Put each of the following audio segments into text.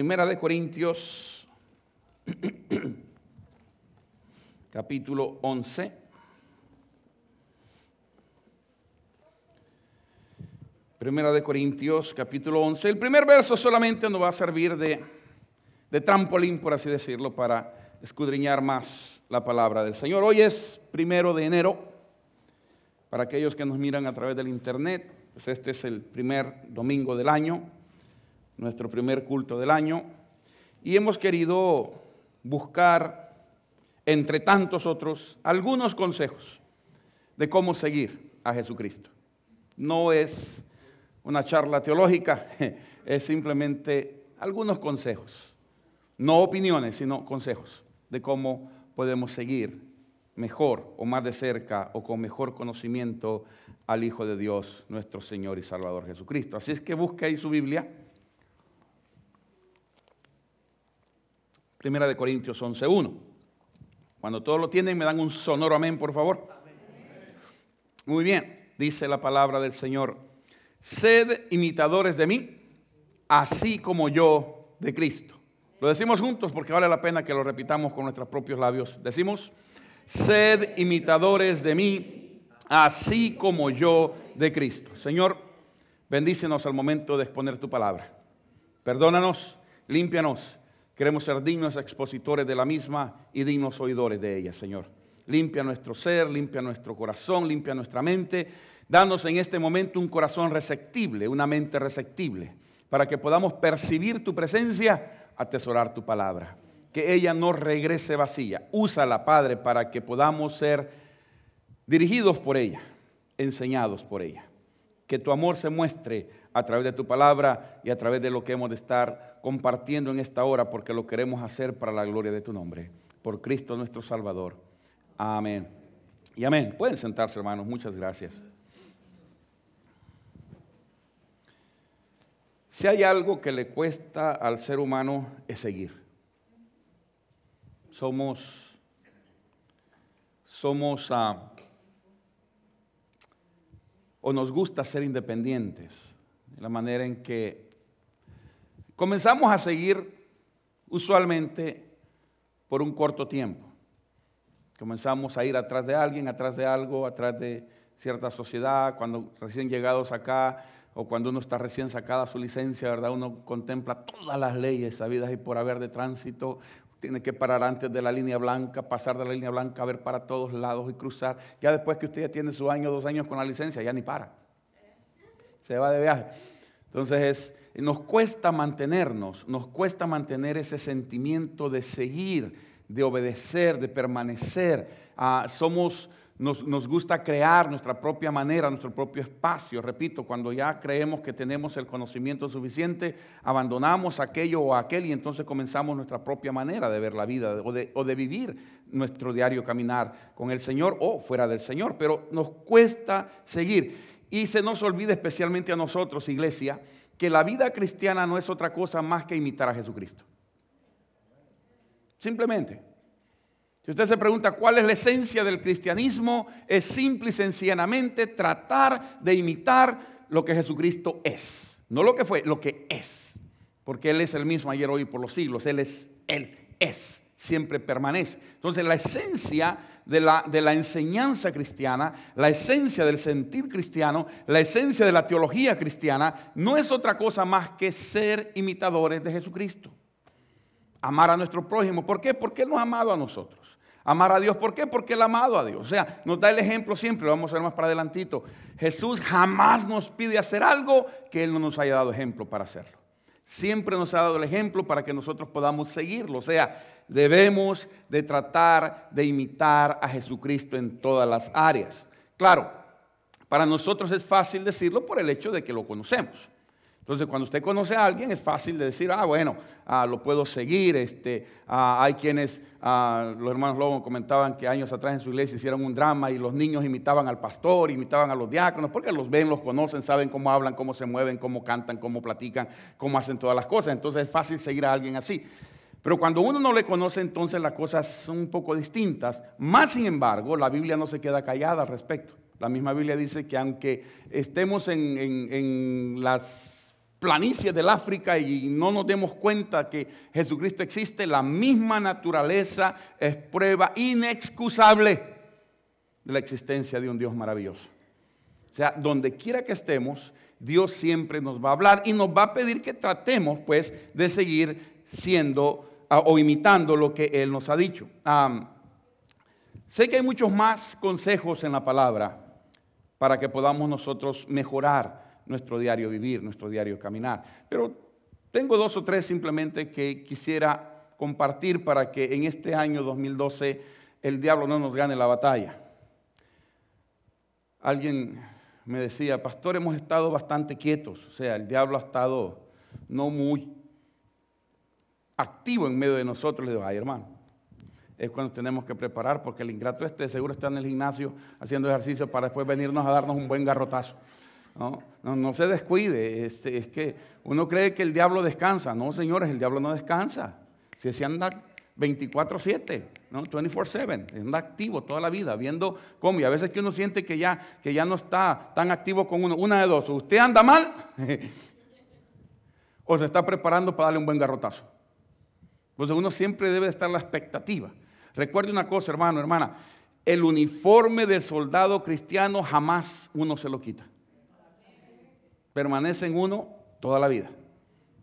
Primera de Corintios, capítulo 11. Primera de Corintios, capítulo 11. El primer verso solamente nos va a servir de, de trampolín, por así decirlo, para escudriñar más la palabra del Señor. Hoy es primero de enero. Para aquellos que nos miran a través del internet, pues este es el primer domingo del año, nuestro primer culto del año, y hemos querido buscar, entre tantos otros, algunos consejos de cómo seguir a Jesucristo. No es una charla teológica, es simplemente algunos consejos, no opiniones, sino consejos de cómo podemos seguir mejor o más de cerca o con mejor conocimiento al Hijo de Dios, nuestro Señor y Salvador Jesucristo. Así es que busque ahí su Biblia. Primera de Corintios 11.1. Cuando todos lo tienen, me dan un sonoro amén, por favor. Muy bien, dice la palabra del Señor. Sed imitadores de mí, así como yo de Cristo. Lo decimos juntos porque vale la pena que lo repitamos con nuestros propios labios. Decimos, sed imitadores de mí, así como yo de Cristo. Señor, bendícenos al momento de exponer tu palabra. Perdónanos, límpianos. Queremos ser dignos expositores de la misma y dignos oidores de ella, Señor. Limpia nuestro ser, limpia nuestro corazón, limpia nuestra mente. Danos en este momento un corazón receptible, una mente receptible, para que podamos percibir tu presencia, atesorar tu palabra que ella no regrese vacía. Úsala, Padre, para que podamos ser dirigidos por ella, enseñados por ella. Que tu amor se muestre a través de tu palabra y a través de lo que hemos de estar compartiendo en esta hora, porque lo queremos hacer para la gloria de tu nombre. Por Cristo nuestro Salvador. Amén. Y amén. Pueden sentarse, hermanos. Muchas gracias. Si hay algo que le cuesta al ser humano es seguir somos, somos ah, o nos gusta ser independientes, de la manera en que comenzamos a seguir usualmente por un corto tiempo. Comenzamos a ir atrás de alguien, atrás de algo, atrás de cierta sociedad, cuando recién llegados acá o cuando uno está recién sacada su licencia, ¿verdad? Uno contempla todas las leyes sabidas y por haber de tránsito, tiene que parar antes de la línea blanca, pasar de la línea blanca, a ver para todos lados y cruzar. Ya después que usted ya tiene su año, dos años con la licencia, ya ni para. Se va de viaje. Entonces, nos cuesta mantenernos, nos cuesta mantener ese sentimiento de seguir, de obedecer, de permanecer. Ah, somos nos, gusta crear nuestra propia manera, nuestro propio espacio. Repito, cuando ya creemos que tenemos el conocimiento suficiente, abandonamos aquello o aquel y entonces comenzamos nuestra propia manera de ver la vida o de, o de vivir nuestro diario caminar con el Señor o fuera del Señor. Pero nos cuesta seguir. Y se nos olvida especialmente a nosotros, iglesia, que la vida cristiana no es otra cosa más que imitar a Jesucristo. Simplemente. Si usted se pregunta cuál es la esencia del cristianismo, es simple y sencillamente tratar de imitar lo que Jesucristo es. No lo que fue, lo que es. Porque Él es el mismo ayer, hoy y por los siglos. Él es, Él es, siempre permanece. Entonces la esencia de la, de la enseñanza cristiana, la esencia del sentir cristiano, la esencia de la teología cristiana, no es otra cosa más que ser imitadores de Jesucristo. Amar a nuestro prójimo. ¿Por qué? Porque Él nos ha amado a nosotros. Amar a Dios, ¿por qué? Porque Él ha amado a Dios. O sea, nos da el ejemplo siempre, vamos a ver más para adelantito. Jesús jamás nos pide hacer algo que Él no nos haya dado ejemplo para hacerlo. Siempre nos ha dado el ejemplo para que nosotros podamos seguirlo. O sea, debemos de tratar de imitar a Jesucristo en todas las áreas. Claro, para nosotros es fácil decirlo por el hecho de que lo conocemos. Entonces, cuando usted conoce a alguien, es fácil de decir, ah, bueno, ah, lo puedo seguir. Este, ah, hay quienes, ah, los hermanos Lobo comentaban que años atrás en su iglesia hicieron un drama y los niños imitaban al pastor, imitaban a los diáconos, porque los ven, los conocen, saben cómo hablan, cómo se mueven, cómo cantan, cómo platican, cómo hacen todas las cosas. Entonces, es fácil seguir a alguien así. Pero cuando uno no le conoce, entonces las cosas son un poco distintas. Más sin embargo, la Biblia no se queda callada al respecto. La misma Biblia dice que aunque estemos en, en las planicies del África y no nos demos cuenta que Jesucristo existe, la misma naturaleza es prueba inexcusable de la existencia de un Dios maravilloso. O sea, donde quiera que estemos, Dios siempre nos va a hablar y nos va a pedir que tratemos, pues, de seguir siendo o imitando lo que Él nos ha dicho. sé que hay muchos más consejos en la palabra para que podamos nosotros mejorar nuestro diario vivir, nuestro diario caminar. Pero tengo dos o tres simplemente que quisiera compartir para que en este año 2012 el diablo no nos gane la batalla. Alguien me decía, pastor, hemos estado bastante quietos, o sea, el diablo ha estado no muy activo en medio de nosotros. Le digo, ay hermano, es cuando tenemos que preparar, porque el ingrato este seguro está en el gimnasio haciendo ejercicio para después venirnos a darnos un buen garrotazo. No, no, se descuide. Este, es que uno cree que el diablo descansa. No, señores, el diablo no descansa. Si se anda 24/7, ¿no? 24/7, anda activo toda la vida, viendo cómo. Y a veces que uno siente que ya, que ya no está tan activo con uno. Una de dos, usted anda mal o se está preparando para darle un buen garrotazo. Entonces uno siempre debe estar en la expectativa. Recuerde una cosa, hermano, hermana. El uniforme del soldado cristiano jamás uno se lo quita permanece en uno toda la vida.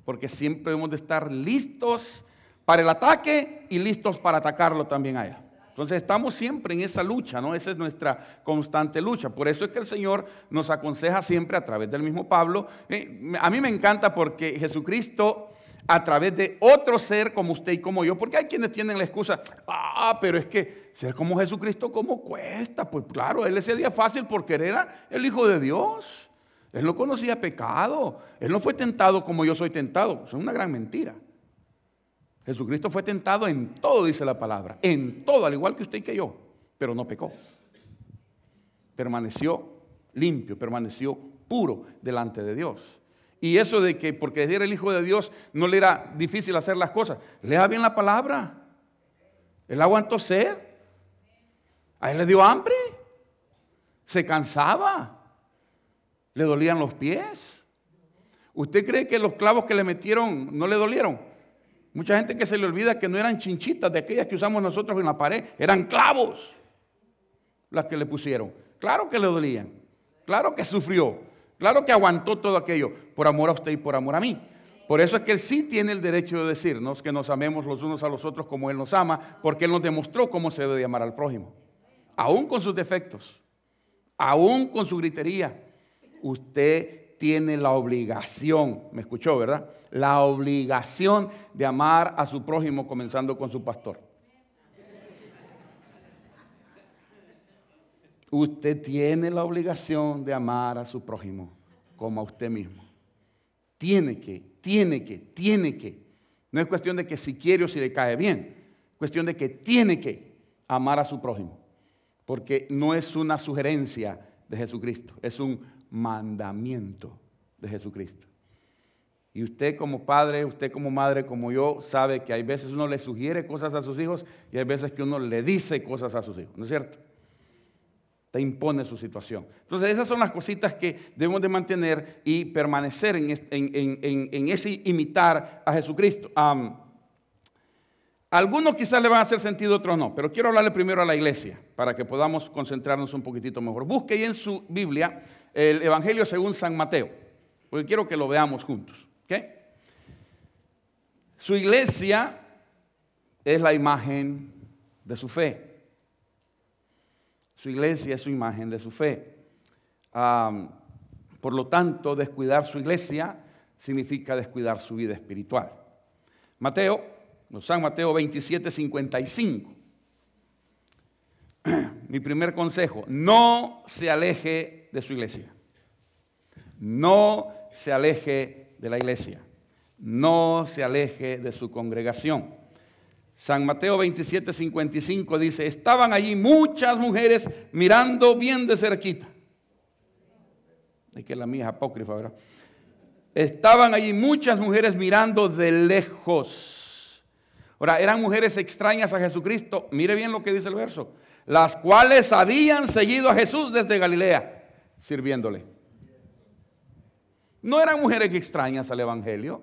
Porque siempre hemos de estar listos para el ataque y listos para atacarlo también a él. Entonces estamos siempre en esa lucha, ¿no? Esa es nuestra constante lucha. Por eso es que el Señor nos aconseja siempre a través del mismo Pablo. Eh, a mí me encanta porque Jesucristo a través de otro ser como usted y como yo, porque hay quienes tienen la excusa, ah, pero es que ser como Jesucristo, ¿cómo cuesta? Pues claro, él ese día fácil porque era el Hijo de Dios. Él no conocía pecado. Él no fue tentado como yo soy tentado. Es una gran mentira. Jesucristo fue tentado en todo, dice la palabra. En todo, al igual que usted y que yo. Pero no pecó. Permaneció limpio, permaneció puro delante de Dios. Y eso de que porque era el Hijo de Dios no le era difícil hacer las cosas. Lea bien la palabra. Él aguantó sed. A él le dio hambre. Se cansaba. ¿Le dolían los pies? ¿Usted cree que los clavos que le metieron no le dolieron? Mucha gente que se le olvida que no eran chinchitas de aquellas que usamos nosotros en la pared, eran clavos las que le pusieron. Claro que le dolían, claro que sufrió, claro que aguantó todo aquello por amor a usted y por amor a mí. Por eso es que Él sí tiene el derecho de decirnos que nos amemos los unos a los otros como Él nos ama, porque Él nos demostró cómo se debe amar al prójimo, aún con sus defectos, aún con su gritería, usted tiene la obligación, me escuchó, ¿verdad? La obligación de amar a su prójimo comenzando con su pastor. Usted tiene la obligación de amar a su prójimo como a usted mismo. Tiene que, tiene que, tiene que. No es cuestión de que si quiere o si le cae bien. Es cuestión de que tiene que amar a su prójimo. Porque no es una sugerencia de Jesucristo, es un mandamiento de Jesucristo. Y usted como padre, usted como madre, como yo, sabe que hay veces uno le sugiere cosas a sus hijos y hay veces que uno le dice cosas a sus hijos, ¿no es cierto? Impone su situación. Entonces esas son las cositas que debemos de mantener y permanecer en, ese imitar a Jesucristo. algunos quizás le van a hacer sentido, otros no, pero quiero hablarle primero a la iglesia para que podamos concentrarnos un poquitito mejor. Busque ahí en su Biblia el Evangelio según San Mateo, porque quiero que lo veamos juntos. Su iglesia es la imagen de su fe. Su iglesia es su imagen de su fe. por lo tanto, descuidar su iglesia significa descuidar su vida espiritual. Mateo, San Mateo 27, 55. Mi primer consejo, no se aleje de su iglesia. No se aleje de la iglesia. No se aleje de su congregación. San Mateo 27, 55 dice, estaban allí muchas mujeres mirando bien de cerquita. Es que la mía es apócrifa, ¿verdad? Estaban allí muchas mujeres mirando de lejos. Ahora, eran mujeres extrañas a Jesucristo. Mire bien lo que dice el verso. Las cuales habían seguido a Jesús desde Galilea sirviéndole. No eran mujeres extrañas al Evangelio.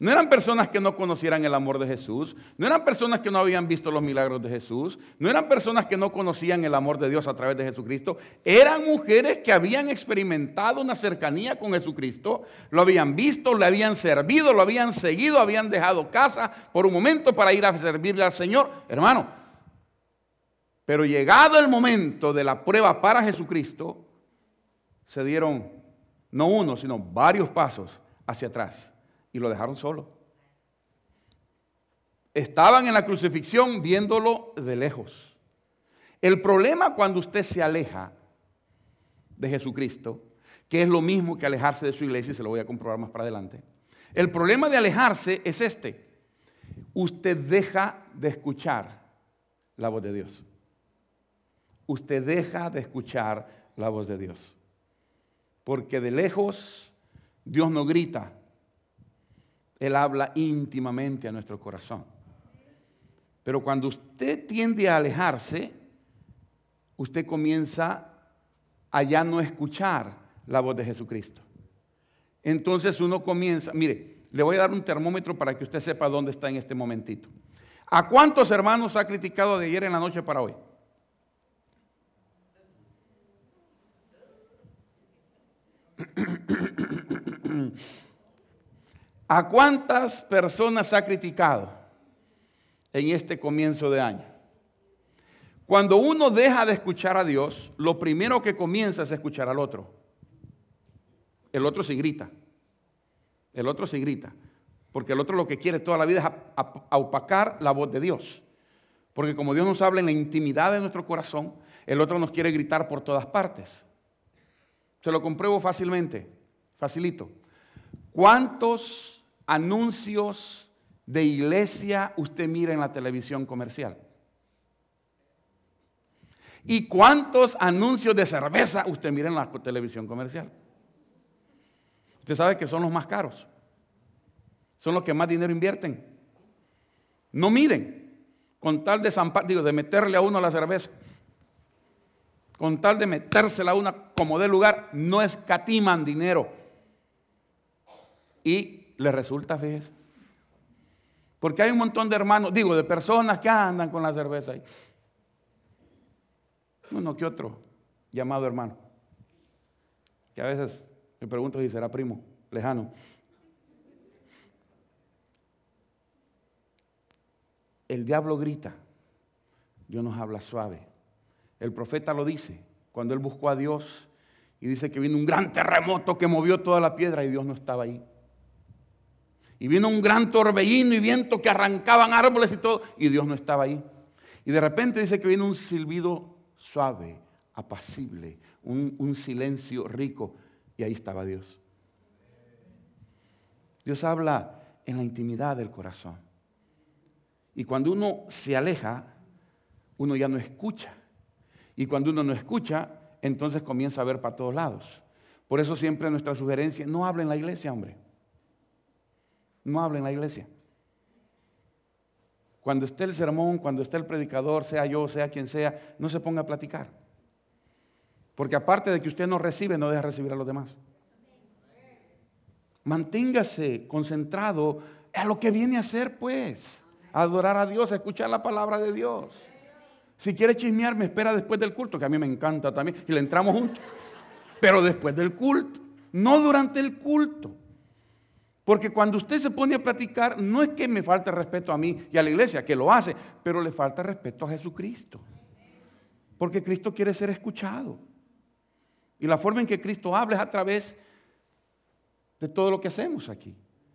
No eran personas que no conocieran el amor de Jesús. No eran personas que no habían visto los milagros de Jesús. No eran personas que no conocían el amor de Dios a través de Jesucristo. Eran mujeres que habían experimentado una cercanía con Jesucristo. Lo habían visto, le habían servido, lo habían seguido, habían dejado casa por un momento para ir a servirle al Señor. Hermano, pero llegado el momento de la prueba para Jesucristo, se dieron no uno, sino varios pasos hacia atrás y lo dejaron solo. Estaban en la crucifixión viéndolo de lejos. El problema cuando usted se aleja de Jesucristo, que es lo mismo que alejarse de su iglesia, y se lo voy a comprobar más para adelante. El problema de alejarse es este. Usted deja de escuchar la voz de Dios. Usted deja de escuchar la voz de Dios. Porque de lejos Dios no grita, él habla íntimamente a nuestro corazón. Pero cuando usted tiende a alejarse, usted comienza a ya no escuchar la voz de Jesucristo. Entonces uno comienza, mire, le voy a dar un termómetro para que usted sepa dónde está en este momentito. ¿A cuántos hermanos ha criticado de ayer en la noche para hoy? ¿A cuántas personas ha criticado en este comienzo de año? Cuando uno deja de escuchar a Dios, lo primero que comienza es escuchar al otro. El otro se grita. El otro se grita. Porque el otro lo que quiere toda la vida es opacar la voz de Dios. Porque como Dios nos habla en la intimidad de nuestro corazón, el otro nos quiere gritar por todas partes. Se lo compruebo fácilmente, facilito. ¿Cuántos anuncios de iglesia usted mira en la televisión comercial? ¿Y cuántos anuncios de cerveza usted mira en la televisión comercial? Usted sabe que son los más caros. Son los que más dinero invierten. No miden con tal de digo, de meterle a uno la cerveza. Con tal de metérsela a una como de lugar, no escatiman dinero. Y le resulta, fíjese. Porque hay un montón de hermanos, digo, de personas que andan con la cerveza ahí. Uno que otro llamado hermano. Que a veces me pregunto si será primo, lejano. El diablo grita, Dios nos habla suave. El profeta lo dice cuando él buscó a Dios y dice que vino un gran terremoto que movió toda la piedra y Dios no estaba ahí. Y vino un gran torbellino y viento que arrancaban árboles y todo, y Dios no estaba ahí. Y de repente dice que vino un silbido suave, apacible, un, un silencio rico, y ahí estaba Dios. Dios habla en la intimidad del corazón. Y cuando uno se aleja, uno ya no escucha. Y cuando uno no escucha, entonces comienza a ver para todos lados. Por eso siempre nuestra sugerencia, no hable en la iglesia, hombre. No hable en la iglesia. Cuando esté el sermón, cuando esté el predicador, sea yo, sea quien sea, no se ponga a platicar. Porque aparte de que usted no recibe, no deja recibir a los demás. Manténgase concentrado a lo que viene a hacer, pues. Adorar a Dios, a escuchar la palabra de Dios. Si quiere chismear, me espera después del culto, que a mí me encanta también, y le entramos juntos. Pero después del culto, no durante el culto. Porque cuando usted se pone a platicar, no es que me falte respeto a mí y a la iglesia, que lo hace, pero le falta respeto a Jesucristo. Porque Cristo quiere ser escuchado. Y la forma en que Cristo habla es a través de todo lo que hacemos aquí.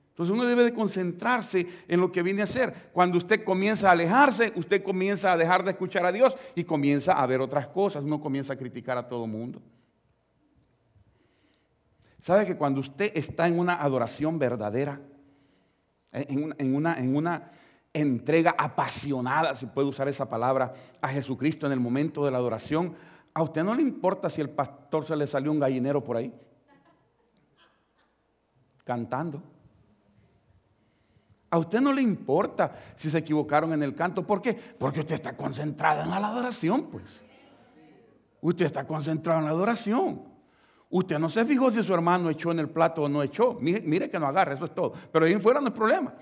Entonces uno debe de concentrarse en lo que viene a hacer. Cuando usted comienza a alejarse, usted comienza a dejar de escuchar a Dios y comienza a ver otras cosas. Uno comienza a criticar a todo el mundo. ¿Sabe que cuando usted está en una adoración verdadera, en una, en una, entrega apasionada, si puede usar esa palabra, a Jesucristo en el momento de la adoración, a usted no le importa si el pastor se le salió un gallinero por ahí, cantando. A usted no le importa si se equivocaron en el canto. ¿Por qué? Porque usted está concentrado en la adoración, pues. Usted está concentrado en la adoración. Usted no se fijó si su hermano echó en el plato o no echó. Mire, que no agarra, eso es todo. Pero ahí fuera no es problema.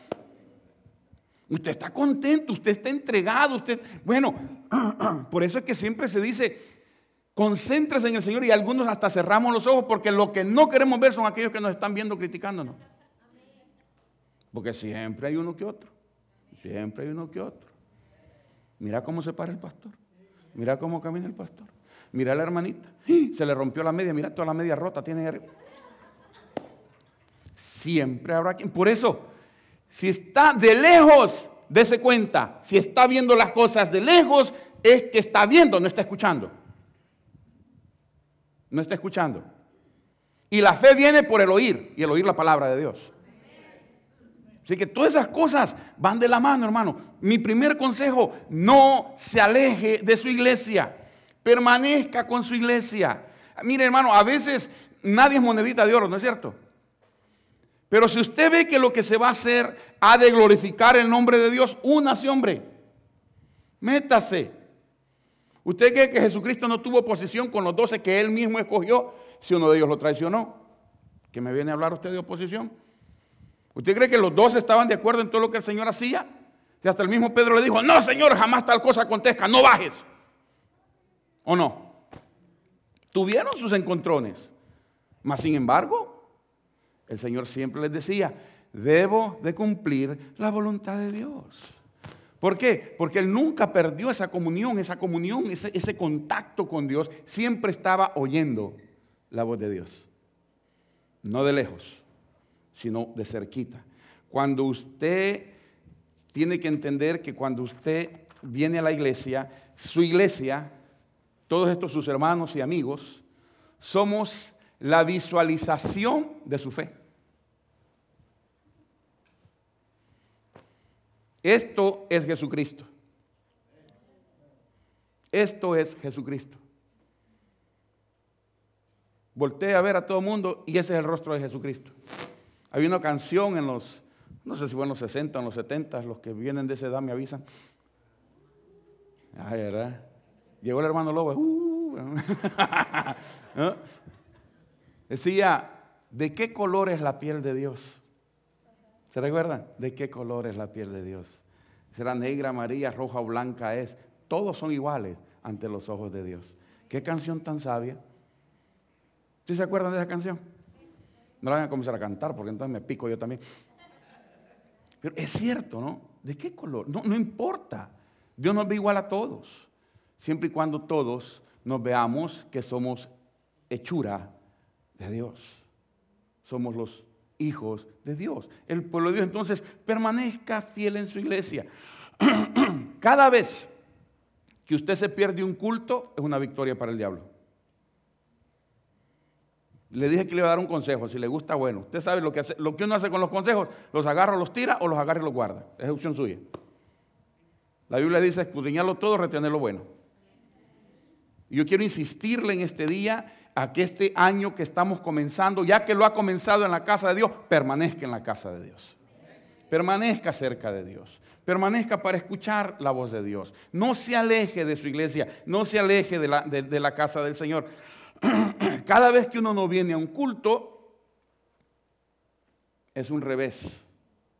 Usted está contento, usted está entregado, usted... Bueno, por eso es que siempre se dice, concéntrese en el Señor y algunos hasta cerramos los ojos porque lo que no queremos ver son aquellos que nos están viendo criticándonos. Porque siempre hay uno que otro. Siempre hay uno que otro. Mira cómo se para el pastor. Mira cómo camina el pastor. Mira a la hermanita. Se le rompió la media. Mira toda la media rota. Tiene Siempre habrá quien. Por eso, si está de lejos, dése cuenta. Si está viendo las cosas de lejos, es que está viendo, no está escuchando. No está escuchando. Y la fe viene por el oír y el oír la palabra de Dios. Así que todas esas cosas van de la mano, hermano. Mi primer consejo, no se aleje de su iglesia. Permanezca con su iglesia. Mire, hermano, a veces nadie es monedita de oro, ¿no es cierto? Pero si usted ve que lo que se va a hacer ha de glorificar el nombre de Dios, únase, hombre. Métase. ¿Usted cree que Jesucristo no tuvo oposición con los doce que él mismo escogió si uno de ellos lo traicionó? ¿Que me viene a hablar usted de oposición? ¿Usted cree que los dos estaban de acuerdo en todo lo que el Señor hacía? Y hasta el mismo Pedro le dijo, no Señor, jamás tal cosa acontezca, no bajes. ¿O no? Tuvieron sus encontrones. Mas sin embargo, el Señor siempre les decía, debo de cumplir la voluntad de Dios. ¿Por qué? Porque él nunca perdió esa comunión, esa comunión, ese, ese, contacto con Dios. Siempre estaba oyendo la voz de Dios. No de lejos sino de cerquita. Cuando usted tiene que entender que cuando usted viene a la iglesia, su iglesia, todos estos sus hermanos y amigos, somos la visualización de su fe. Esto es Jesucristo. Esto es Jesucristo. Voltea a ver a todo el mundo y ese es el rostro de Jesucristo. Había una canción en los, no sé si fue en los 60, en los 70, los que vienen de esa edad me avisan. Ay, ¿verdad? Llegó el hermano Lobo. Uh, Decía, ¿de qué color es la piel de Dios? ¿Se recuerdan? ¿De qué color es la piel de Dios? Será negra, amarilla, roja o blanca es. Todos son iguales ante los ojos de Dios. ¿Qué canción tan sabia? ¿Sí se acuerdan de esa canción? No la van a comenzar a cantar porque entonces me pico yo también. Pero es cierto, ¿no? ¿De qué color? No, no importa. Dios nos ve igual a todos. Siempre y cuando todos nos veamos que somos hechura de Dios. Somos los hijos de Dios. El pueblo de Dios entonces permanezca fiel en su iglesia. Cada vez que usted se pierde un culto es una victoria para el diablo. Le dije que le iba a dar un consejo, si le gusta, bueno. Usted sabe lo que, lo que uno hace con los consejos, los agarra, los tira o los agarra y los guarda. Es opción suya. La Biblia dice escudriñarlo todo, retener lo bueno. Yo quiero insistirle en este día a que este año que estamos comenzando, ya que lo ha comenzado en la casa de Dios, permanezca en la casa de Dios. Permanezca cerca de Dios. Permanezca para escuchar la voz de Dios. No se aleje de su iglesia, no se aleje de la, de la casa del Señor. cada vez que uno no viene a un culto, es un revés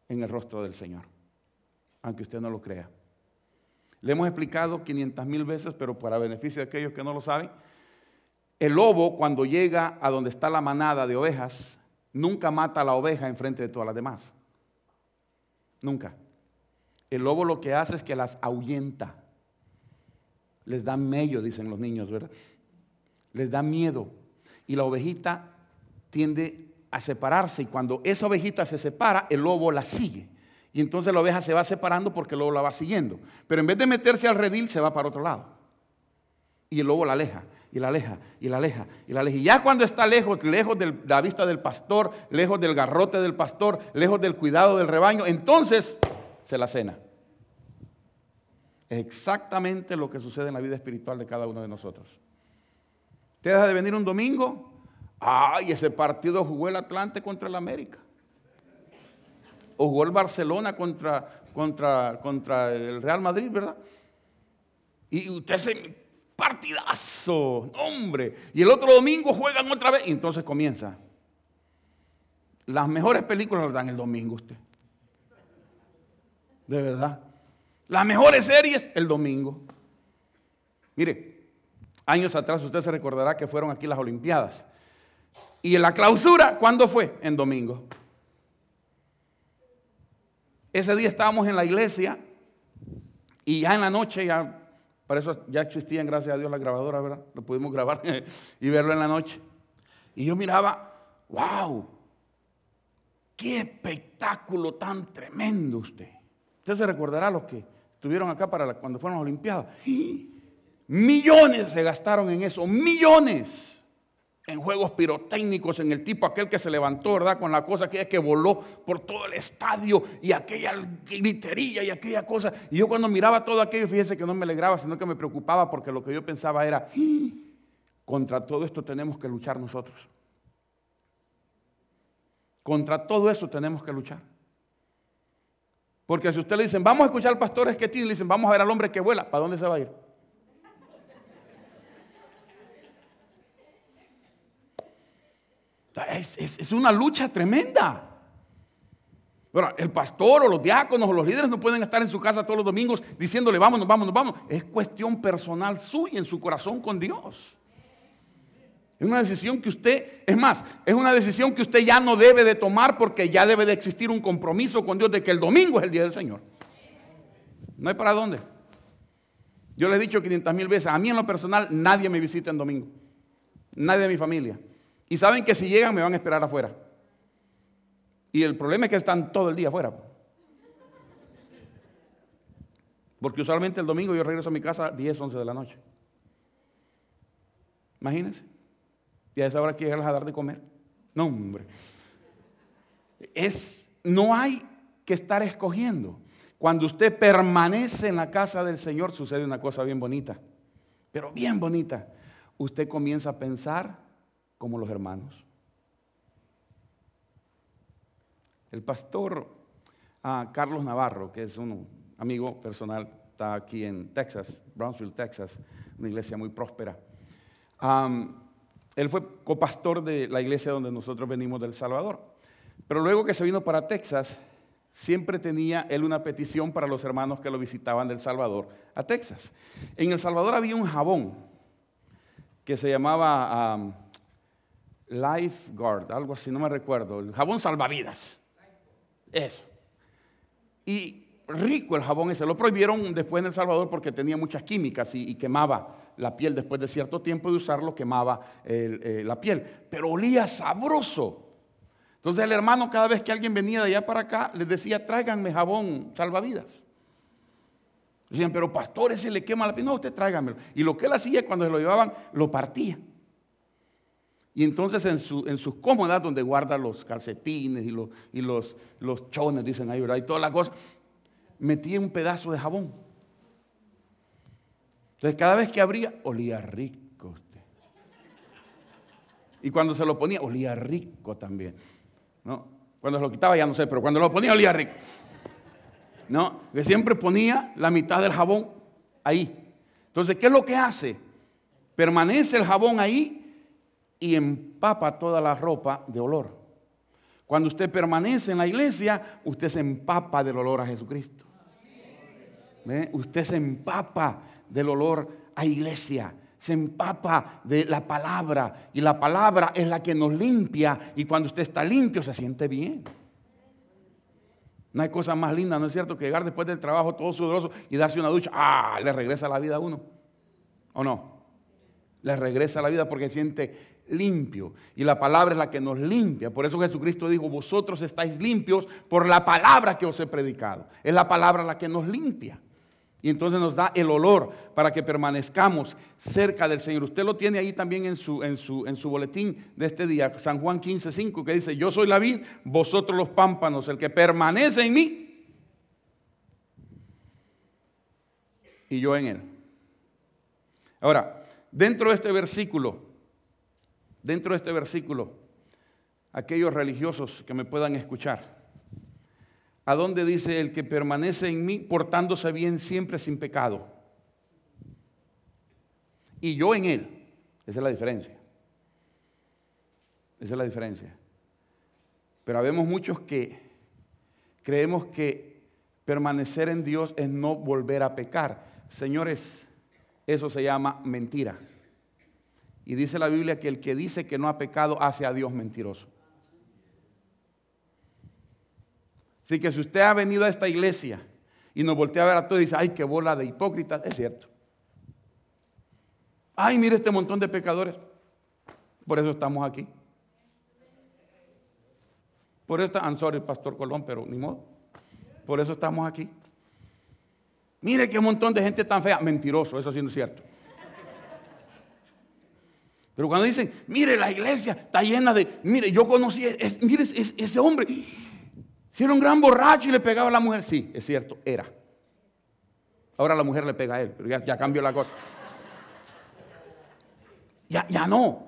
en el rostro del Señor, aunque usted no lo crea. Le hemos explicado 500 mil veces, pero para beneficio de aquellos que no lo saben, el lobo cuando llega a donde está la manada de ovejas, nunca mata a la oveja enfrente de todas las demás. Nunca. El lobo lo que hace es que las ahuyenta. Les da mello, dicen los niños, ¿verdad? les da miedo. Y la ovejita tiende a separarse y cuando esa ovejita se separa, el lobo la sigue. Y entonces la oveja se va separando porque el lobo la va siguiendo. Pero en vez de meterse al redil, se va para otro lado. Y el lobo la aleja, y la aleja, y la aleja, y la aleja. Y ya cuando está lejos, lejos de la vista del pastor, lejos del garrote del pastor, lejos del cuidado del rebaño, entonces se la cena. Es exactamente lo que sucede en la vida espiritual de cada uno de nosotros. Usted deja de venir un domingo. Ay, ese partido jugó el Atlante contra el América. O jugó el Barcelona contra, contra, contra el Real Madrid, ¿verdad? Y usted se. partidazo, hombre. Y el otro domingo juegan otra vez y entonces comienza. Las mejores películas las dan el domingo usted. De verdad. Las mejores series el domingo. Mire, años atrás usted se recordará que fueron aquí las Olimpiadas. Y en la clausura, ¿cuándo fue? En domingo. Ese día estábamos en la iglesia y ya en la noche, ya, para eso ya existían, gracias a Dios, las grabadoras, ¿verdad? Lo pudimos grabar y verlo en la noche. Y yo miraba, wow, qué espectáculo tan tremendo usted. Usted se recordará los que estuvieron acá para cuando fueron las Olimpiadas. Millones se gastaron en eso, millones en juegos pirotécnicos, en el tipo aquel que se levantó, ¿verdad? Con la cosa que, que voló por todo el estadio y aquella gritería y aquella cosa. Y yo cuando miraba todo aquello, fíjese que no me alegraba, sino que me preocupaba porque lo que yo pensaba era, contra todo esto tenemos que luchar nosotros. Contra todo eso tenemos que luchar. Porque si usted le dicen, vamos a escuchar al pastor que tiene, le dicen, vamos a ver al hombre que vuela, ¿para dónde se va a ir? Es, una lucha tremenda. El pastor o los diáconos o los líderes no pueden estar en su casa todos los domingos diciéndole, vámonos, vámonos, vámonos. Es cuestión personal suya en su corazón con Dios. Es una decisión que usted, es más, es una decisión que usted ya no debe de tomar porque ya debe de existir un compromiso con Dios de que el domingo es el día del Señor. No hay para dónde. Yo le he dicho 500 mil veces, a mí en lo personal nadie me visita en domingo. Nadie de mi familia. Y saben que si llegan me van a esperar afuera. Y el problema es que están todo el día afuera. Porque usualmente el domingo yo regreso a mi casa a 10, 11 de la noche. Imagínense. Y a esa hora quiero a dar de comer. No, hombre. Es, no hay que estar escogiendo. Cuando usted permanece en la casa del Señor sucede una cosa bien bonita. Pero bien bonita. Usted comienza a pensar como los hermanos. El pastor ah, Carlos Navarro, que es un amigo personal, está aquí en Texas, Brownsville, Texas, una iglesia muy próspera. él fue copastor de la iglesia donde nosotros venimos del Salvador. Pero luego que se vino para Texas, siempre tenía él una petición para los hermanos que lo visitaban del Salvador a Texas. En El Salvador había un jabón que se llamaba Lifeguard, algo así, no me recuerdo. El jabón salvavidas. Eso. Y rico el jabón ese. Lo prohibieron después en El Salvador porque tenía muchas químicas y, quemaba la piel. Después de cierto tiempo de usarlo, quemaba eh, la piel. Pero olía sabroso. Entonces el hermano, cada vez que alguien venía de allá para acá, les decía: tráiganme jabón salvavidas. Decían, pero pastor, ese le quema la piel. No, usted tráiganmelo. Y lo que él hacía cuando se lo llevaban, lo partía. Y entonces en, su, en sus cómodas donde guarda los calcetines y los, y los, los chones, dicen ahí, ¿verdad? Y todas las cosas, metía un pedazo de jabón. Entonces cada vez que abría, olía rico usted. Y cuando se lo ponía, olía rico también. ¿no? Cuando se lo quitaba ya no sé, pero cuando lo ponía olía rico. ¿No? Que siempre ponía la mitad del jabón ahí. Entonces, ¿qué es lo que hace? Permanece el jabón ahí y empapa toda la ropa de olor. Cuando usted permanece en la iglesia, usted se empapa del olor a Jesucristo. Usted se empapa del olor a iglesia, se empapa de la palabra y la palabra es la que nos limpia y cuando usted está limpio se siente bien. No hay cosa más linda, ¿no es cierto? Que llegar después del trabajo todo sudoroso y darse una ducha, ¡ah! Le regresa la vida a uno. ¿O no? Le regresa la vida porque siente limpio. Y la palabra es la que nos limpia. Por eso Jesucristo dijo, vosotros estáis limpios por la palabra que os he predicado. Es la palabra la que nos limpia. Y entonces nos da el olor para que permanezcamos cerca del Señor. Usted lo tiene ahí también en su, en su, en su boletín de este día, San Juan 15, 5, que dice, yo soy la vid, vosotros los pámpanos, el que permanece en mí y yo en él. Ahora, dentro de este versículo, dentro de este versículo, aquellos religiosos que me puedan escuchar, a dónde dice el que permanece en mí portándose bien siempre sin pecado. y yo en Él. Esa es la diferencia. Esa es la diferencia. Pero habemos muchos que creemos que permanecer en Dios es no volver a pecar. Señores, eso se llama mentira. Y dice la Biblia que el que dice que no ha pecado hace a Dios mentiroso. Así que si usted ha venido a esta iglesia y nos voltea a ver a todos y dice, ay, qué bola de hipócritas, es cierto. Ay, mire este montón de pecadores. Por eso estamos aquí. Por eso, I'm sorry, Pastor Colón, pero ni modo. Por eso estamos aquí. Mire qué montón de gente tan fea. Mentiroso, eso sí es cierto. Pero cuando dicen, mire, la iglesia está llena de, mire, yo conocí, mire ese hombre, si era un gran borracho y le pegaba a la mujer, sí, es cierto, era. Ahora la mujer le pega a él, pero ya, ya cambió la cosa. Ya, ya no.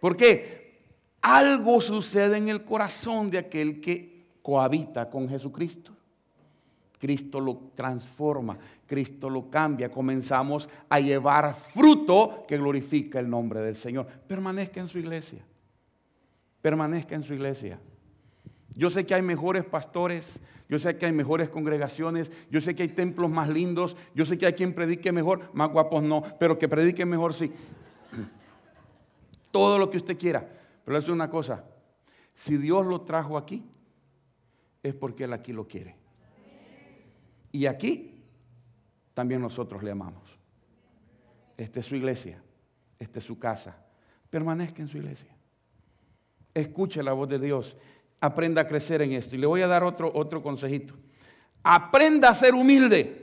¿Por qué? algo sucede en el corazón de aquel que cohabita con Jesucristo. Cristo lo transforma, Cristo lo cambia, comenzamos a llevar fruto que glorifica el nombre del Señor. Permanezca en su iglesia, permanezca en su iglesia. Yo sé que hay mejores pastores, yo sé que hay mejores congregaciones, yo sé que hay templos más lindos, yo sé que hay quien predique mejor, más guapos no, pero que predique mejor sí. Todo lo que usted quiera. Pero es una cosa, si Dios lo trajo aquí, es porque Él aquí lo quiere. Y aquí también nosotros le amamos. Esta es su iglesia, esta es su casa. Permanezca en su iglesia. Escuche la voz de Dios. Aprenda a crecer en esto. Y le voy a dar otro, otro consejito. Aprenda a ser humilde.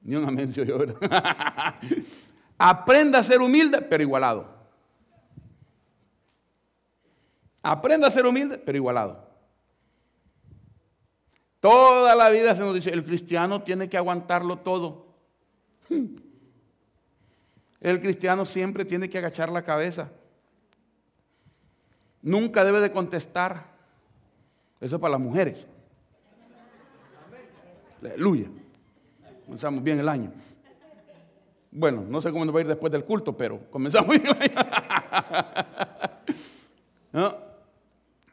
Ni una mención yo, Aprenda a ser humilde, pero igualado. Aprenda a ser humilde, pero igualado. Toda la vida se nos dice, el cristiano tiene que aguantarlo todo. El cristiano siempre tiene que agachar la cabeza. Nunca debe de contestar. Eso es para las mujeres. Aleluya. Comenzamos bien el año. Bueno, no sé cómo nos va a ir después del culto, pero comenzamos bien el año.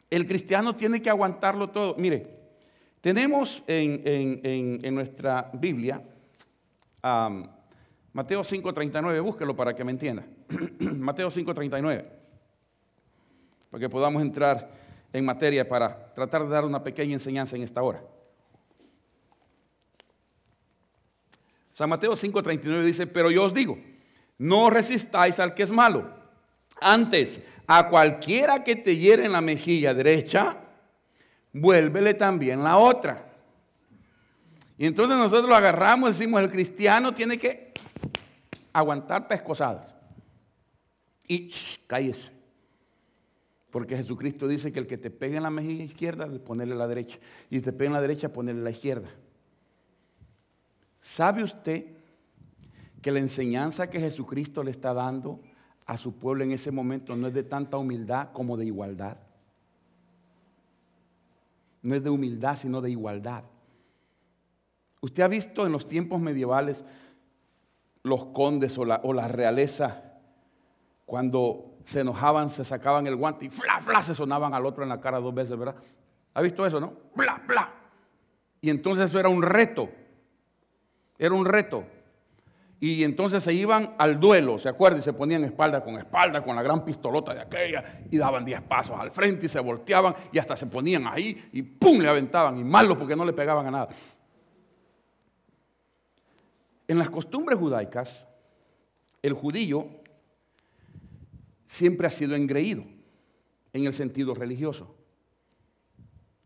El cristiano tiene que aguantarlo todo. Mire, tenemos en, nuestra Biblia Mateo 5.39, búsquelo para que me entienda. Mateo 5.39, para que podamos entrar en materia para tratar de dar una pequeña enseñanza en esta hora. San Mateo 5.39 dice, pero yo os digo, no resistáis al que es malo antes, a cualquiera que te hiere en la mejilla derecha, vuélvele también la otra. Y entonces nosotros lo agarramos, decimos, el cristiano tiene que aguantar pescosadas. Y cállese. Porque Jesucristo dice que el que te pegue en la mejilla izquierda, ponerle la derecha. Y te pega en la derecha, ponerle la izquierda. ¿Sabe usted que la enseñanza que Jesucristo le está dando a su pueblo en ese momento no es de tanta humildad como de igualdad. No es de humildad, sino de igualdad. Usted ha visto en los tiempos medievales los condes o la, realeza, cuando se enojaban, se sacaban el guante y fla, fla, se sonaban al otro en la cara dos veces, ¿verdad? ¿Ha visto eso, no? Bla, bla. Y entonces eso era un reto. Era un reto y entonces se iban al duelo, ¿se acuerdan? Y se ponían espalda con espalda con la gran pistolota de aquella y daban diez pasos al frente y se volteaban y hasta se ponían ahí y ¡pum! le aventaban y malo porque no le pegaban a nada. En las costumbres judaicas, el judío siempre ha sido engreído en el sentido religioso.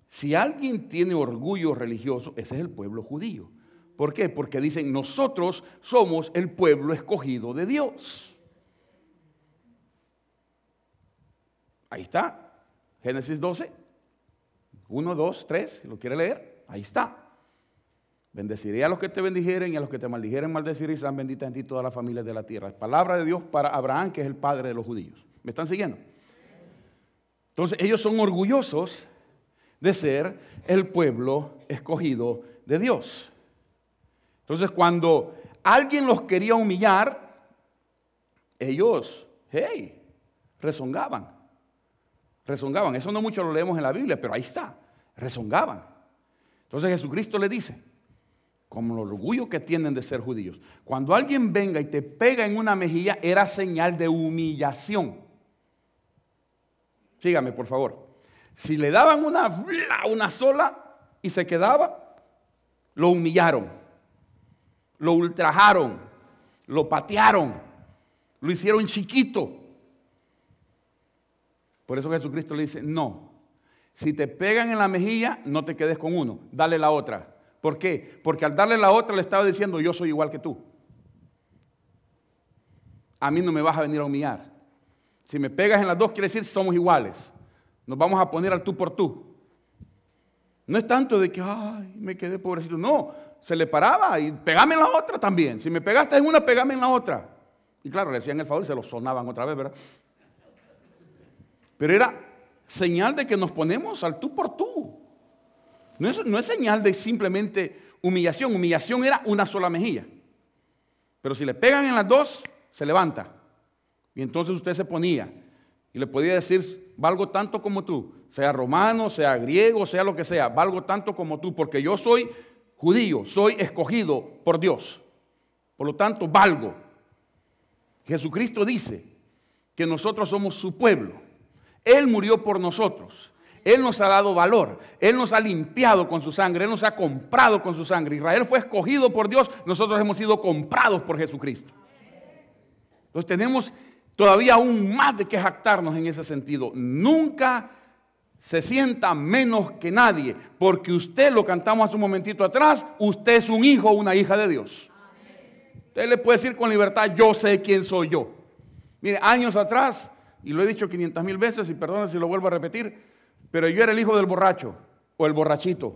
Si alguien tiene orgullo religioso, ese es el pueblo judío. ¿Por qué? Porque dicen, nosotros somos el pueblo escogido de Dios. Ahí está, Génesis 12, 1, 2, 3, si lo quiere leer, ahí está. Bendeciré a los que te bendijeren y a los que te maldijeren maldeciré y serán benditas en ti todas las familias de la tierra. palabra de Dios para Abraham, que es el padre de los judíos. ¿Me están siguiendo? Entonces ellos son orgullosos de ser el pueblo escogido de Dios. Entonces, cuando alguien los quería humillar, ellos, hey, rezongaban. Rezongaban. Eso no mucho lo leemos en la Biblia, pero ahí está. Rezongaban. Entonces Jesucristo le dice, como el orgullo que tienen de ser judíos, cuando alguien venga y te pega en una mejilla, era señal de humillación. Sígame, por favor. Si le daban una, una sola y se quedaba, lo humillaron, lo ultrajaron, lo patearon, lo hicieron chiquito. Por eso Jesucristo le dice, no, si te pegan en la mejilla, no te quedes con uno, dale la otra. ¿Por qué? Porque al darle la otra le estaba diciendo, yo soy igual que tú. A mí no me vas a venir a humillar. Si me pegas en las dos, quiere decir somos iguales. Nos vamos a poner al tú por tú. No es tanto de que, ay, me quedé pobrecito. No, se le paraba y pegame en la otra también. Si me pegaste en una, pegame en la otra. Y claro, le hacían el favor y se lo sonaban otra vez, ¿verdad? Pero era señal de que nos ponemos al tú por tú. No es, no es señal de simplemente humillación. Humillación era una sola mejilla. Pero si le pegan en las dos, se levanta. Y entonces usted se ponía y le podía decir, valgo tanto como tú, sea romano, sea griego, sea lo que sea, valgo tanto como tú, porque yo soy judío, soy escogido por Dios. Por lo tanto, valgo. Jesucristo dice que nosotros somos su pueblo. Él murió por nosotros. Él nos ha dado valor. Él nos ha limpiado con su sangre. Él nos ha comprado con su sangre. Israel fue escogido por Dios. Nosotros hemos sido comprados por Jesucristo. Entonces tenemos todavía aún más de que jactarnos en ese sentido. Nunca se sienta menos que nadie, porque usted, lo cantamos hace un momentito atrás, usted es un hijo o una hija de Dios. Usted le puede decir con libertad, yo sé quién soy yo. Mire, años atrás, y lo he dicho 500 mil veces, y perdone si lo vuelvo a repetir, pero yo era el hijo del borracho o el borrachito.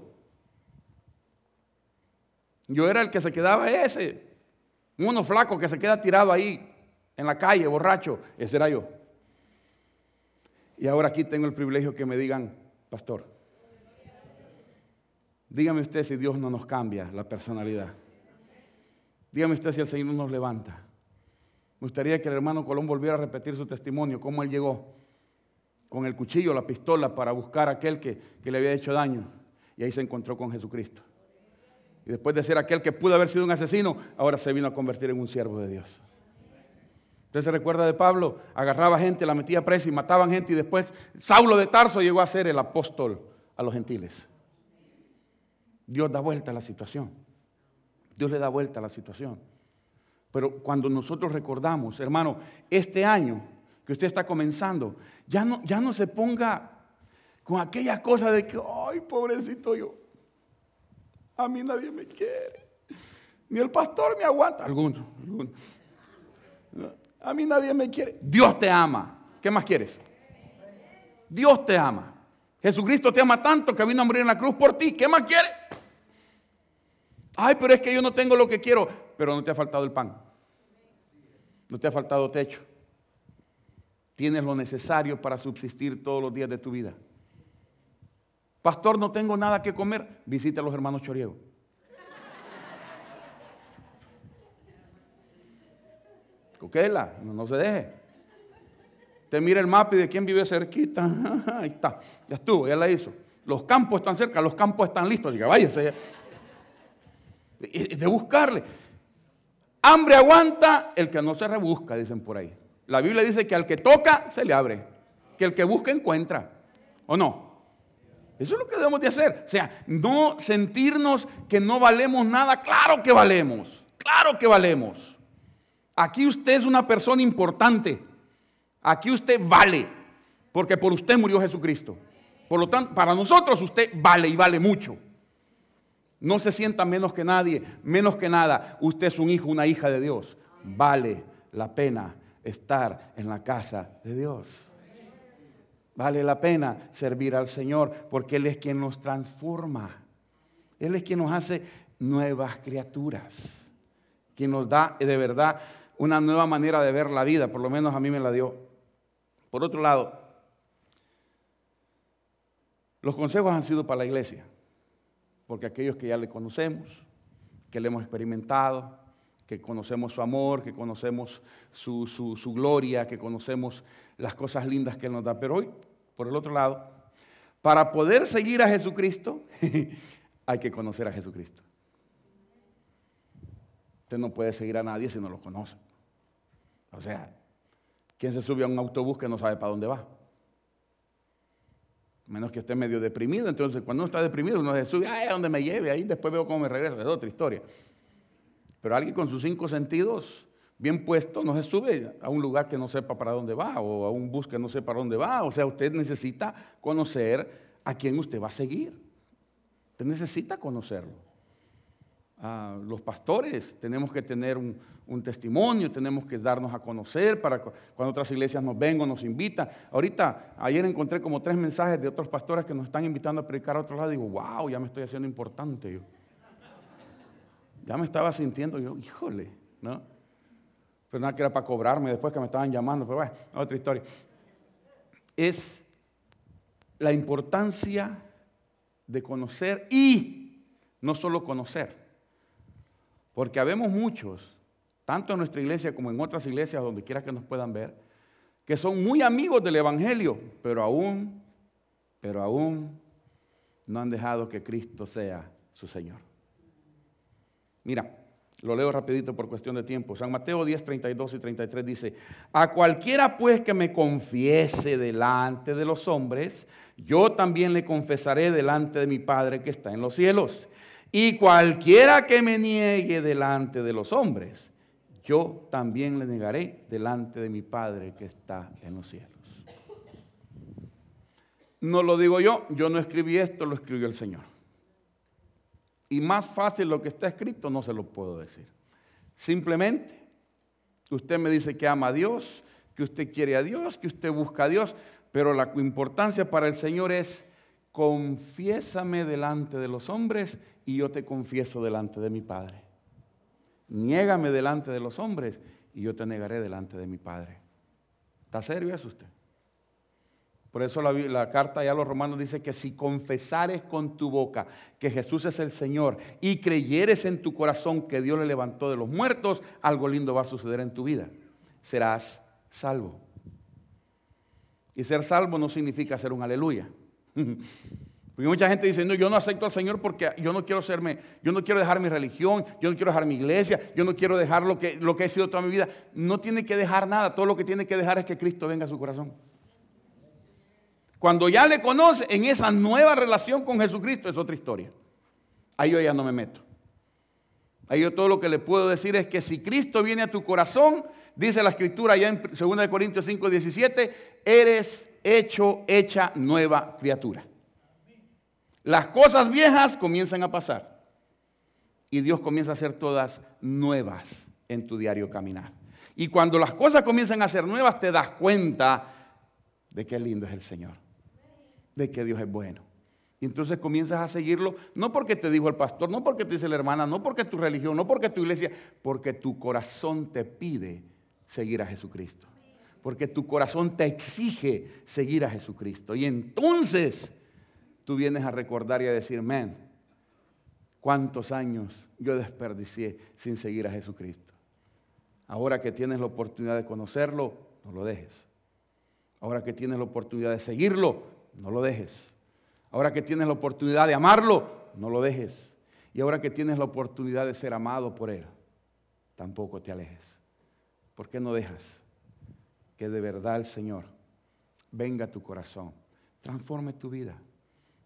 Yo era el que se quedaba ese, uno flaco que se queda tirado ahí en la calle, borracho. Ese era yo. Y ahora aquí tengo el privilegio que me digan, pastor, dígame usted si Dios no nos cambia la personalidad. Dígame usted si el Señor nos levanta. Me gustaría que el hermano Colón volviera a repetir su testimonio, cómo él llegó con el cuchillo, la pistola, para buscar a aquel que, que le había hecho daño. Y ahí se encontró con Jesucristo. Y después de ser aquel que pudo haber sido un asesino, ahora se vino a convertir en un siervo de Dios. Usted se recuerda de Pablo, agarraba gente, la metía presa y mataban gente y después Saulo de Tarso llegó a ser el apóstol a los gentiles. Dios da vuelta a la situación. Dios le da vuelta a la situación. Pero cuando nosotros recordamos, hermano, este año que usted está comenzando, ya no, ya no se ponga con aquella cosa de que, ay, pobrecito yo, a mí nadie me quiere, ni el pastor me aguanta, algunos, algunos. A mí nadie me quiere. Dios te ama. ¿Qué más quieres? Dios te ama. Jesucristo te ama tanto que vino a morir en la cruz por ti. ¿Qué más quieres? Ay, pero es que yo no tengo lo que quiero. Pero no te ha faltado el pan. No te ha faltado techo. Tienes lo necesario para subsistir todos los días de tu vida. Pastor, no tengo nada que comer. Visita a los hermanos Choriego. Coquela, no, se deje. Te mira el mapa y de quién vive cerquita. Ahí está, ya estuvo, ya la hizo. Los campos están cerca, los campos están listos. Diga, váyase. De buscarle. Hambre aguanta el que no se rebusca, dicen por ahí. La Biblia dice que al que toca se le abre, que el que busca encuentra. ¿O no? Eso es lo que debemos de hacer. O sea, no sentirnos que no valemos nada. Claro que valemos. Claro que valemos. Aquí usted es una persona importante. Aquí usted vale, porque por usted murió Jesucristo. Por lo tanto, para nosotros usted vale y vale mucho. No se sienta menos que nadie, menos que nada. Usted es un hijo, una hija de Dios. Vale la pena estar en la casa de Dios. Vale la pena servir al Señor porque Él es quien nos transforma. Él es quien nos hace nuevas criaturas. Quien nos da de verdad una nueva manera de ver la vida, por lo menos a mí me la dio. Por otro lado, los consejos han sido para la iglesia, porque aquellos que ya le conocemos, que le hemos experimentado, que conocemos su amor, que conocemos su, su, gloria, que conocemos las cosas lindas que nos da. Pero hoy, por el otro lado, para poder seguir a Jesucristo, hay que conocer a Jesucristo. Usted no puede seguir a nadie si no lo conoce. O sea, ¿quién se sube a un autobús que no sabe para dónde va? Menos que esté medio deprimido. Entonces, cuando uno está deprimido, uno se sube, ay, a donde me lleve, ahí después veo cómo me regreso. Es otra historia. Pero alguien con sus cinco sentidos bien puestos no se sube a un lugar que no sepa para dónde va o a un bus que no sepa para dónde va. O sea, usted necesita conocer a quién usted va a seguir. Usted necesita conocerlo. A los pastores tenemos que tener un, testimonio, tenemos que darnos a conocer para cuando otras iglesias nos ven o nos invitan. Ahorita, ayer encontré como tres mensajes de otros pastores que nos están invitando a predicar a otro lado. Digo, wow, ya me estoy haciendo importante yo. Ya me estaba sintiendo yo, híjole, ¿no? Pero nada que era para cobrarme después que me estaban llamando, pero bueno, otra historia. Es la importancia de conocer y no solo conocer. Porque habemos muchos, tanto en nuestra iglesia como en otras iglesias, donde quiera que nos puedan ver, que son muy amigos del Evangelio, pero aún, pero aún no han dejado que Cristo sea su Señor. Mira, lo leo rapidito por cuestión de tiempo. San Mateo 10, 32 y 33 dice, a cualquiera pues que me confiese delante de los hombres, yo también le confesaré delante de mi Padre que está en los cielos. Y cualquiera que me niegue delante de los hombres, yo también le negaré delante de mi Padre que está en los cielos. No lo digo yo, yo no escribí esto, lo escribió el Señor. Y más fácil lo que está escrito no se lo puedo decir. Simplemente, usted me dice que ama a Dios, que usted quiere a Dios, que usted busca a Dios, pero la importancia para el Señor es, confiésame delante de los hombres y yo te confieso delante de mi Padre. Niégame delante de los hombres y yo te negaré delante de mi Padre. ¿Está serio eso usted? Por eso la, carta ya a los romanos dice que si confesares con tu boca que Jesús es el Señor y creyeres en tu corazón que Dios le levantó de los muertos, algo lindo va a suceder en tu vida. Serás salvo. Y ser salvo no significa ser un aleluya. Porque mucha gente dice, no, yo no acepto al Señor porque yo no quiero serme, yo no quiero dejar mi religión, yo no quiero dejar mi iglesia, yo no quiero dejar lo que, lo que he sido toda mi vida. No tiene que dejar nada, todo lo que tiene que dejar es que Cristo venga a su corazón. Cuando ya le conoce en esa nueva relación con Jesucristo es otra historia. Ahí yo ya no me meto. Ahí yo todo lo que le puedo decir es que si Cristo viene a tu corazón, dice la escritura ya en 2 Corintios 5, 17, eres hecho, hecha nueva criatura. Las cosas viejas comienzan a pasar y Dios comienza a hacer todas nuevas en tu diario caminar. Y cuando las cosas comienzan a ser nuevas, te das cuenta de qué lindo es el Señor de que Dios es bueno. Y entonces comienzas a seguirlo, no porque te dijo el pastor, no porque te dice la hermana, no porque tu religión, no porque tu iglesia, porque tu corazón te pide seguir a Jesucristo. Porque tu corazón te exige seguir a Jesucristo. Y entonces tú vienes a recordar y a decir, men, cuántos años yo desperdicié sin seguir a Jesucristo. Ahora que tienes la oportunidad de conocerlo, no lo dejes. Ahora que tienes la oportunidad de seguirlo, no lo dejes. Ahora que tienes la oportunidad de amarlo, no lo dejes. Y ahora que tienes la oportunidad de ser amado por Él, tampoco te alejes. ¿Por qué no dejas que de verdad el Señor venga a tu corazón, transforme tu vida?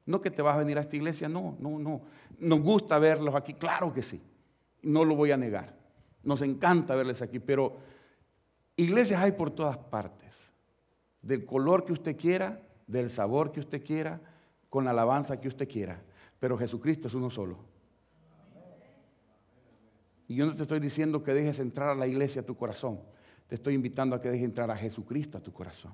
No que te vas a venir a esta iglesia, no, no, no. Nos gusta verlos aquí, claro que sí. No lo voy a negar. Nos encanta verles aquí, pero iglesias hay por todas partes. Del color que usted quiera, del sabor que usted quiera, con la alabanza que usted quiera. Pero Jesucristo es uno solo. Y yo no te estoy diciendo que dejes entrar a la iglesia a tu corazón. Te estoy invitando a que dejes entrar a Jesucristo a tu corazón.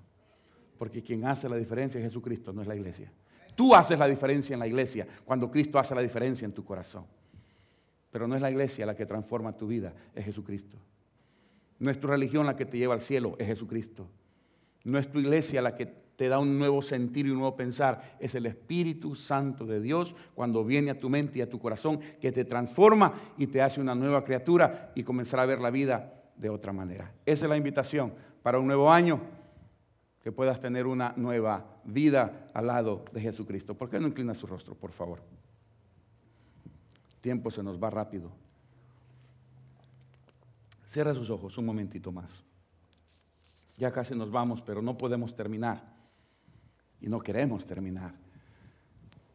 Porque quien hace la diferencia es Jesucristo, no es la iglesia. Tú haces la diferencia en la iglesia cuando Cristo hace la diferencia en tu corazón. Pero no es la iglesia la que transforma tu vida, es Jesucristo. No es tu religión la que te lleva al cielo, es Jesucristo. No es tu iglesia la que te da un nuevo sentir y un nuevo pensar. Es el Espíritu Santo de Dios cuando viene a tu mente y a tu corazón que te transforma y te hace una nueva criatura y comenzar a ver la vida de otra manera. Esa es la invitación para un nuevo año, que puedas tener una nueva vida al lado de Jesucristo. ¿Por qué no inclina su rostro, por favor? El tiempo se nos va rápido. Cierra sus ojos un momentito más. Ya casi nos vamos, pero no podemos terminar y no queremos terminar.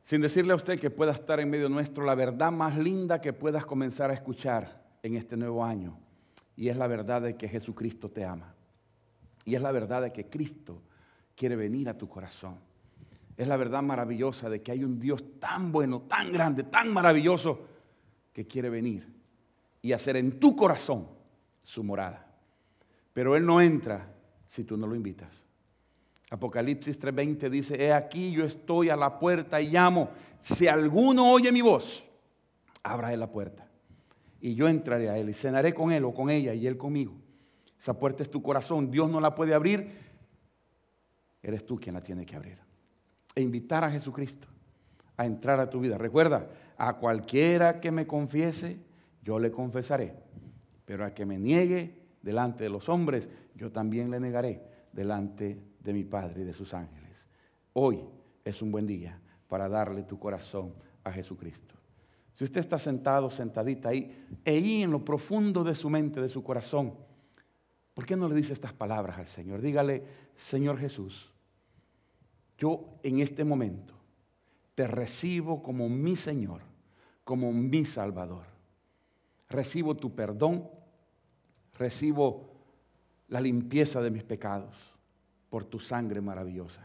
Sin decirle a usted que pueda estar en medio nuestro la verdad más linda que puedas comenzar a escuchar en este nuevo año. Y es la verdad de que Jesucristo te ama. Y es la verdad de que Cristo quiere venir a tu corazón. Es la verdad maravillosa de que hay un Dios tan bueno, tan grande, tan maravilloso, que quiere venir y hacer en tu corazón su morada. Pero Él no entra si tú no lo invitas. Apocalipsis 3:20 dice, he aquí yo estoy a la puerta y llamo. Si alguno oye mi voz, abra la puerta. Y yo entraré a él y cenaré con él o con ella y él conmigo. Esa puerta es tu corazón. Dios no la puede abrir. Eres tú quien la tiene que abrir. E invitar a Jesucristo a entrar a tu vida. Recuerda, a cualquiera que me confiese, yo le confesaré. Pero a que me niegue delante de los hombres, yo también le negaré delante de de mi Padre y de sus ángeles. Hoy es un buen día para darle tu corazón a Jesucristo. Si usted está sentado, sentadita ahí, ahí en lo profundo de su mente, de su corazón, ¿por qué no le dice estas palabras al Señor? Dígale, Señor Jesús, yo en este momento te recibo como mi Señor, como mi Salvador. Recibo tu perdón, recibo la limpieza de mis pecados por tu sangre maravillosa.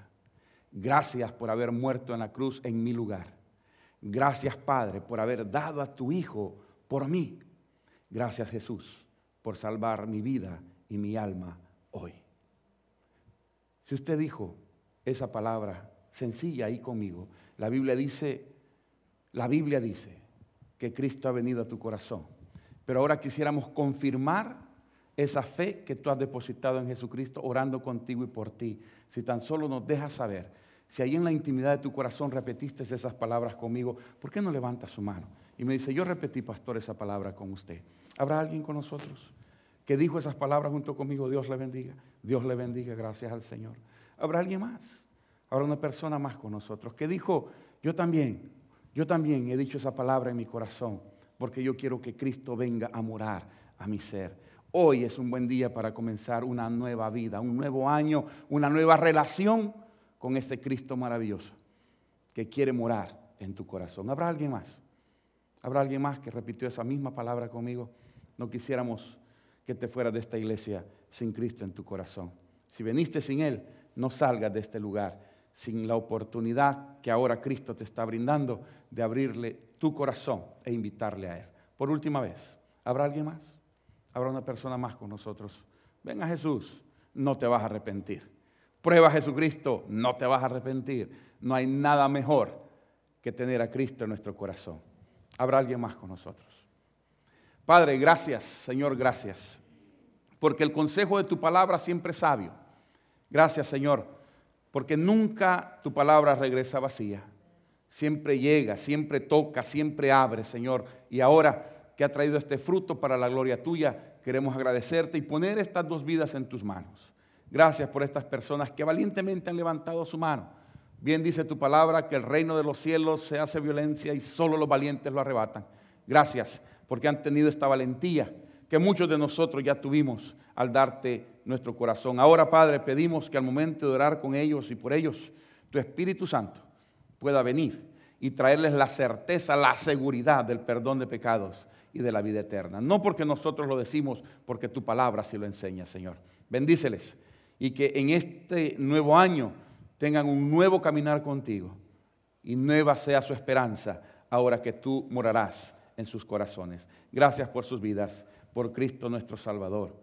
Gracias por haber muerto en la cruz en mi lugar. Gracias, Padre, por haber dado a tu Hijo por mí. Gracias, Jesús, por salvar mi vida y mi alma hoy. Si usted dijo esa palabra sencilla ahí conmigo, la Biblia dice, la Biblia dice que Cristo ha venido a tu corazón. Pero ahora quisiéramos confirmar esa fe que tú has depositado en Jesucristo orando contigo y por ti. Si tan solo nos dejas saber, si ahí en la intimidad de tu corazón repetiste esas palabras conmigo, ¿por qué no levantas su mano? Y me dice, yo repetí, pastor, esa palabra con usted. ¿Habrá alguien con nosotros que dijo esas palabras junto conmigo? Dios le bendiga. Dios le bendiga, gracias al Señor. ¿Habrá alguien más? Habrá una persona más con nosotros que dijo, yo también, yo también he dicho esa palabra en mi corazón, porque yo quiero que Cristo venga a morar a mi ser. Hoy es un buen día para comenzar una nueva vida, un nuevo año, una nueva relación con ese Cristo maravilloso que quiere morar en tu corazón. ¿Habrá alguien más? ¿Habrá alguien más que repitió esa misma palabra conmigo? No quisiéramos que te fueras de esta iglesia sin Cristo en tu corazón. Si veniste sin Él, no salgas de este lugar sin la oportunidad que ahora Cristo te está brindando de abrirle tu corazón e invitarle a Él. Por última vez, ¿habrá alguien más? Habrá una persona más con nosotros. Ven a Jesús, no te vas a arrepentir. Prueba a Jesucristo, no te vas a arrepentir. No hay nada mejor que tener a Cristo en nuestro corazón. Habrá alguien más con nosotros. Padre, gracias, Señor, gracias. Porque el consejo de tu palabra siempre es sabio. Gracias, Señor, porque nunca tu palabra regresa vacía. Siempre llega, siempre toca, siempre abre, Señor. Y ahora que ha traído este fruto para la gloria tuya. Queremos agradecerte y poner estas dos vidas en tus manos. Gracias por estas personas que valientemente han levantado su mano. Bien dice tu palabra que el reino de los cielos se hace violencia y solo los valientes lo arrebatan. Gracias porque han tenido esta valentía que muchos de nosotros ya tuvimos al darte nuestro corazón. Ahora, Padre, pedimos que al momento de orar con ellos y por ellos, tu Espíritu Santo pueda venir y traerles la certeza, la seguridad del perdón de pecados y de la vida eterna. No porque nosotros lo decimos, porque tu palabra sí lo enseña, Señor. Bendíceles y que en este nuevo año tengan un nuevo caminar contigo y nueva sea su esperanza ahora que tú morarás en sus corazones. Gracias por sus vidas, por Cristo nuestro Salvador.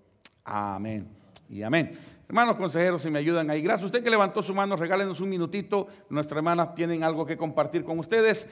Amén y amén. Hermanos consejeros, si me ayudan ahí. Gracias usted que levantó su mano, regálenos un minutito. Nuestras hermanas tienen algo que compartir con ustedes.